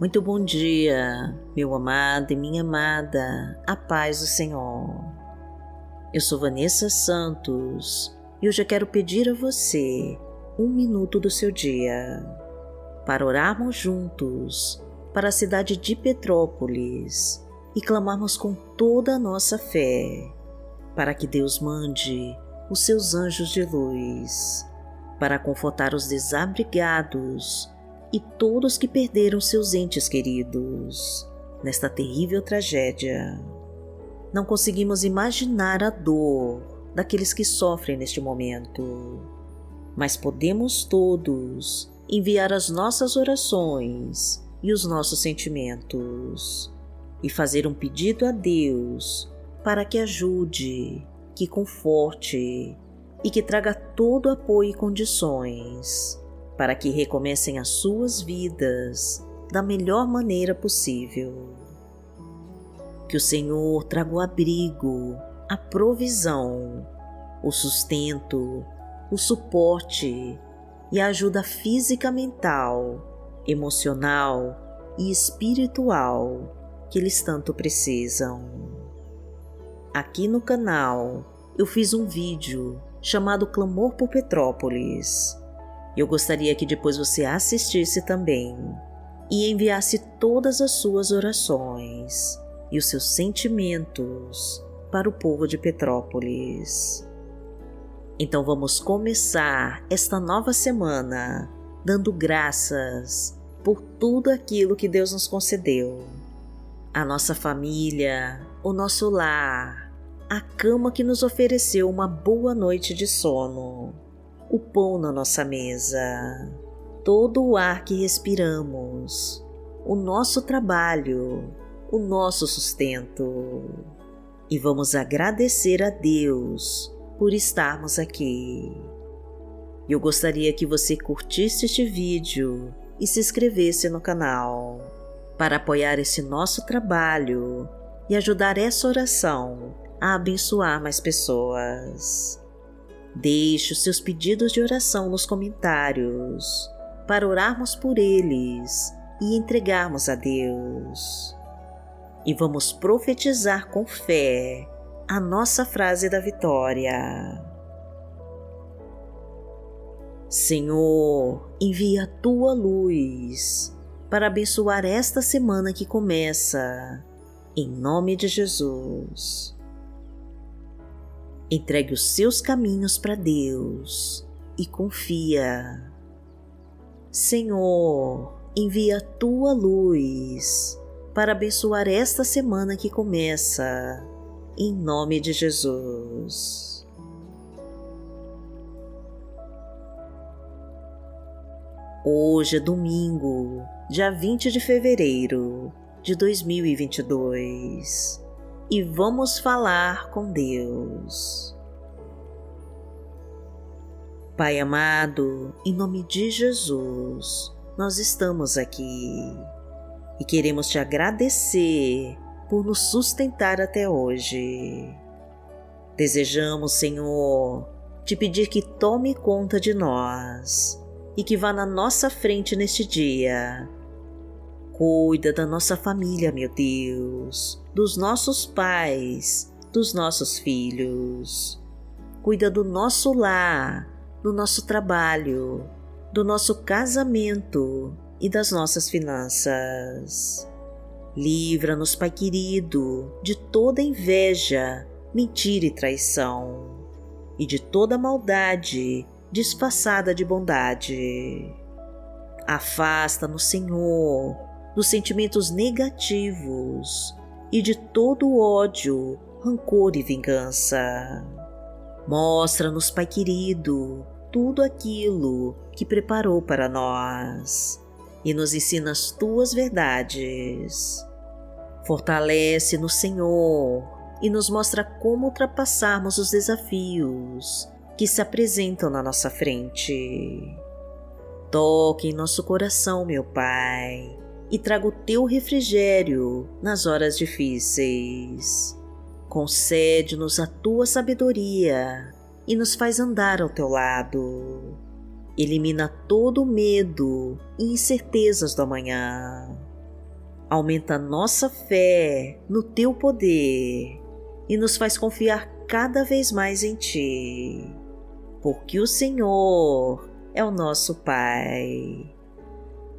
Muito bom dia, meu amado e minha amada, a paz do Senhor. Eu sou Vanessa Santos e hoje eu quero pedir a você um minuto do seu dia para orarmos juntos para a cidade de Petrópolis e clamarmos com toda a nossa fé para que Deus mande os seus anjos de luz para confortar os desabrigados e todos que perderam seus entes queridos nesta terrível tragédia. Não conseguimos imaginar a dor daqueles que sofrem neste momento, mas podemos todos enviar as nossas orações e os nossos sentimentos e fazer um pedido a Deus para que ajude, que conforte e que traga todo apoio e condições para que recomecem as suas vidas da melhor maneira possível. Que o Senhor traga o abrigo, a provisão, o sustento, o suporte e a ajuda física, mental, emocional e espiritual que eles tanto precisam. Aqui no canal eu fiz um vídeo chamado Clamor por Petrópolis eu gostaria que depois você assistisse também e enviasse todas as suas orações e os seus sentimentos para o povo de Petrópolis. Então vamos começar esta nova semana dando graças por tudo aquilo que Deus nos concedeu. A nossa família, o nosso lar, a cama que nos ofereceu uma boa noite de sono o pão na nossa mesa, todo o ar que respiramos, o nosso trabalho, o nosso sustento. E vamos agradecer a Deus por estarmos aqui. Eu gostaria que você curtisse este vídeo e se inscrevesse no canal para apoiar esse nosso trabalho e ajudar essa oração a abençoar mais pessoas. Deixe os seus pedidos de oração nos comentários para orarmos por eles e entregarmos a Deus. E vamos profetizar com fé a nossa frase da vitória. Senhor, envia a tua luz para abençoar esta semana que começa, em nome de Jesus. Entregue os seus caminhos para Deus e confia. Senhor, envia a tua luz para abençoar esta semana que começa, em nome de Jesus. Hoje é domingo, dia 20 de fevereiro de 2022 e vamos falar com Deus. Pai amado, em nome de Jesus, nós estamos aqui e queremos te agradecer por nos sustentar até hoje. Desejamos, Senhor, te pedir que tome conta de nós e que vá na nossa frente neste dia Cuida da nossa família, meu Deus, dos nossos pais, dos nossos filhos. Cuida do nosso lar, do nosso trabalho, do nosso casamento e das nossas finanças. Livra-nos, Pai querido, de toda inveja, mentira e traição, e de toda maldade disfarçada de bondade. Afasta-nos, Senhor, dos sentimentos negativos e de todo o ódio, rancor e vingança. Mostra-nos, Pai querido, tudo aquilo que preparou para nós e nos ensina as tuas verdades. Fortalece-nos, Senhor, e nos mostra como ultrapassarmos os desafios que se apresentam na nossa frente. Toque em nosso coração, meu Pai, e traga o teu refrigério nas horas difíceis. Concede-nos a tua sabedoria e nos faz andar ao teu lado. Elimina todo o medo e incertezas do amanhã aumenta nossa fé no teu poder e nos faz confiar cada vez mais em ti, porque o Senhor é o nosso Pai.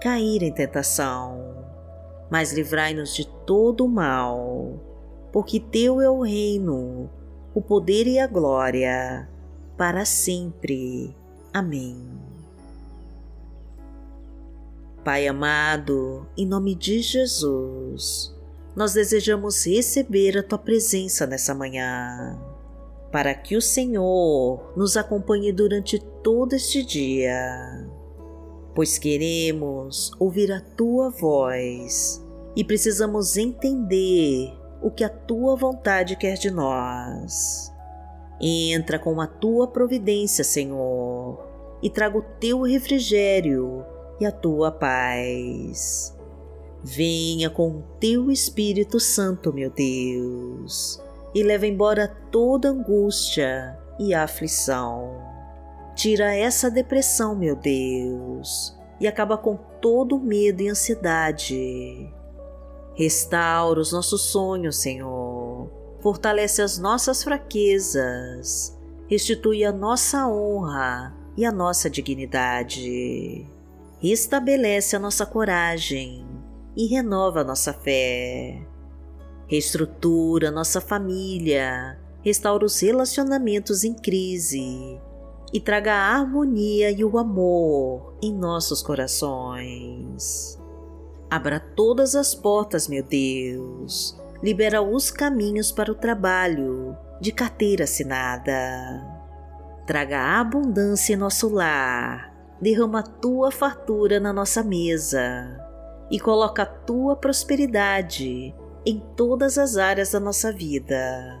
cair em tentação, mas livrai-nos de todo o mal, porque Teu é o reino, o poder e a glória, para sempre. Amém. Pai amado, em nome de Jesus, nós desejamos receber a Tua presença nessa manhã, para que o Senhor nos acompanhe durante todo este dia, pois queremos ouvir a Tua voz e precisamos entender o que a Tua vontade quer de nós. Entra com a Tua providência, Senhor, e traga o Teu refrigério e a tua paz. Venha com o teu Espírito Santo, meu Deus, e leva embora toda angústia e aflição. Tira essa depressão, meu Deus, e acaba com todo medo e ansiedade. Restaura os nossos sonhos, Senhor. Fortalece as nossas fraquezas. Restitui a nossa honra e a nossa dignidade restabelece a nossa coragem e renova a nossa fé. Reestrutura nossa família, restaura os relacionamentos em crise e traga a harmonia e o amor em nossos corações. Abra todas as portas, meu Deus. Libera os caminhos para o trabalho de carteira assinada. Traga abundância em nosso lar derrama a tua fartura na nossa mesa e coloca a tua prosperidade em todas as áreas da nossa vida.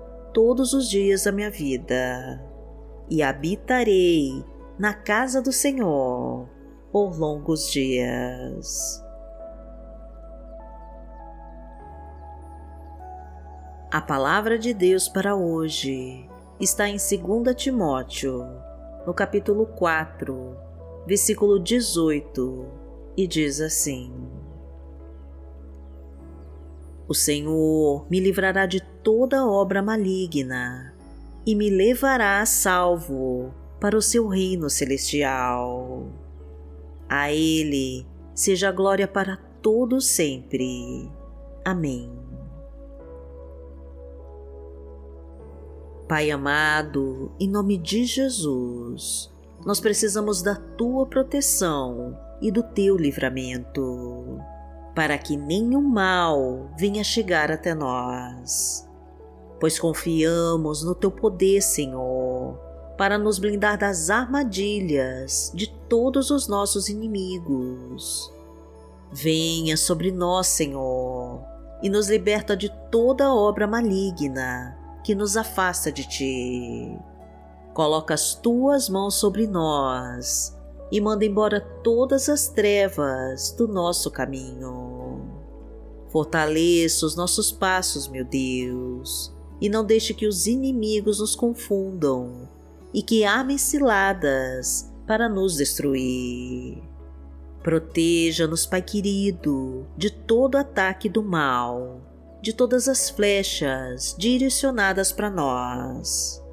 todos os dias da minha vida e habitarei na casa do Senhor por longos dias. A palavra de Deus para hoje está em 2 Timóteo, no capítulo 4, versículo 18, e diz assim: O Senhor me livrará de toda obra maligna e me levará a salvo para o seu reino celestial. A Ele seja a glória para todos sempre. Amém. Pai amado, em nome de Jesus, nós precisamos da tua proteção e do teu livramento, para que nenhum mal venha chegar até nós. Pois confiamos no teu poder, Senhor, para nos blindar das armadilhas de todos os nossos inimigos. Venha sobre nós, Senhor, e nos liberta de toda obra maligna que nos afasta de ti Coloca as tuas mãos sobre nós e manda embora todas as trevas do nosso caminho. Fortaleça os nossos passos, meu Deus, e não deixe que os inimigos nos confundam e que armem ciladas para nos destruir. Proteja-nos, Pai querido, de todo ataque do mal, de todas as flechas direcionadas para nós,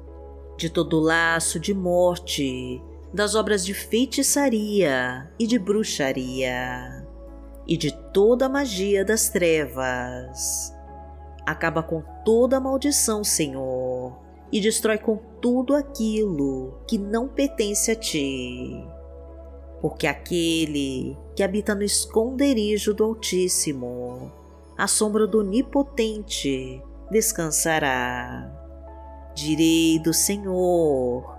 de todo laço de morte, das obras de feitiçaria e de bruxaria, e de toda a magia das trevas. Acaba com toda a maldição, Senhor, e destrói com tudo aquilo que não pertence a Ti porque aquele que habita no esconderijo do Altíssimo, à sombra do Onipotente, descansará. Direi do Senhor,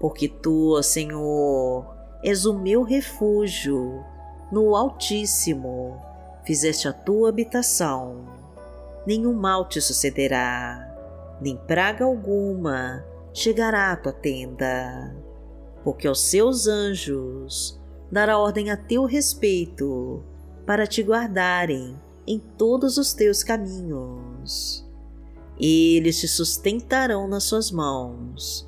Porque tu, Senhor, és o meu refúgio, no Altíssimo fizeste a tua habitação. Nenhum mal te sucederá, nem praga alguma chegará à tua tenda porque aos seus anjos dará ordem a teu respeito para te guardarem em todos os teus caminhos. Eles te sustentarão nas suas mãos,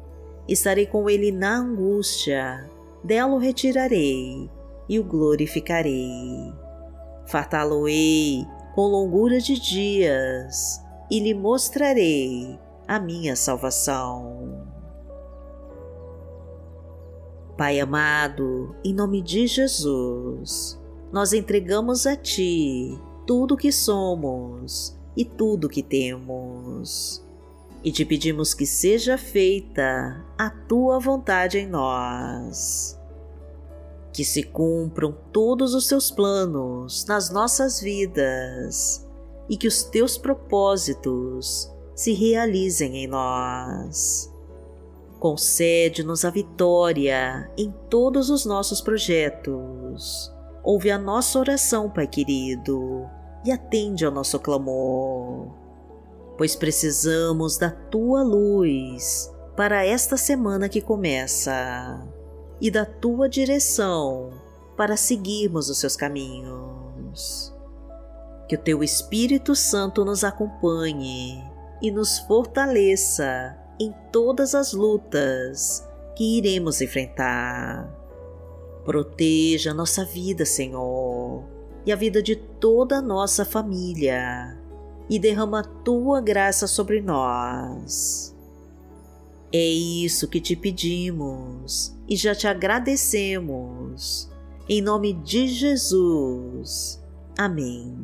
Estarei com ele na angústia, dela o retirarei e o glorificarei. Fartá-lo-ei com longura de dias e lhe mostrarei a minha salvação. Pai amado, em nome de Jesus, nós entregamos a Ti tudo o que somos e tudo o que temos. E te pedimos que seja feita a Tua vontade em nós. Que se cumpram todos os Teus planos nas nossas vidas e que os Teus propósitos se realizem em nós Concede-nos a vitória em todos os nossos projetos. Ouve a nossa oração, Pai querido, e atende ao nosso clamor, pois precisamos da tua luz para esta semana que começa e da tua direção para seguirmos os seus caminhos. Que o teu Espírito Santo nos acompanhe e nos fortaleça em todas as lutas que iremos enfrentar. Proteja nossa vida, Senhor, e a vida de toda a nossa família, e derrama tua graça sobre nós. É isso que te pedimos e já te agradecemos. Em nome de Jesus. Amém.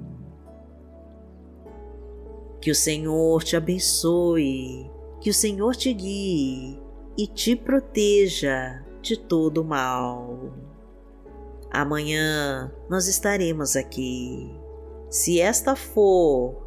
Que o Senhor te abençoe que o Senhor te guie e te proteja de todo mal. Amanhã nós estaremos aqui, se esta for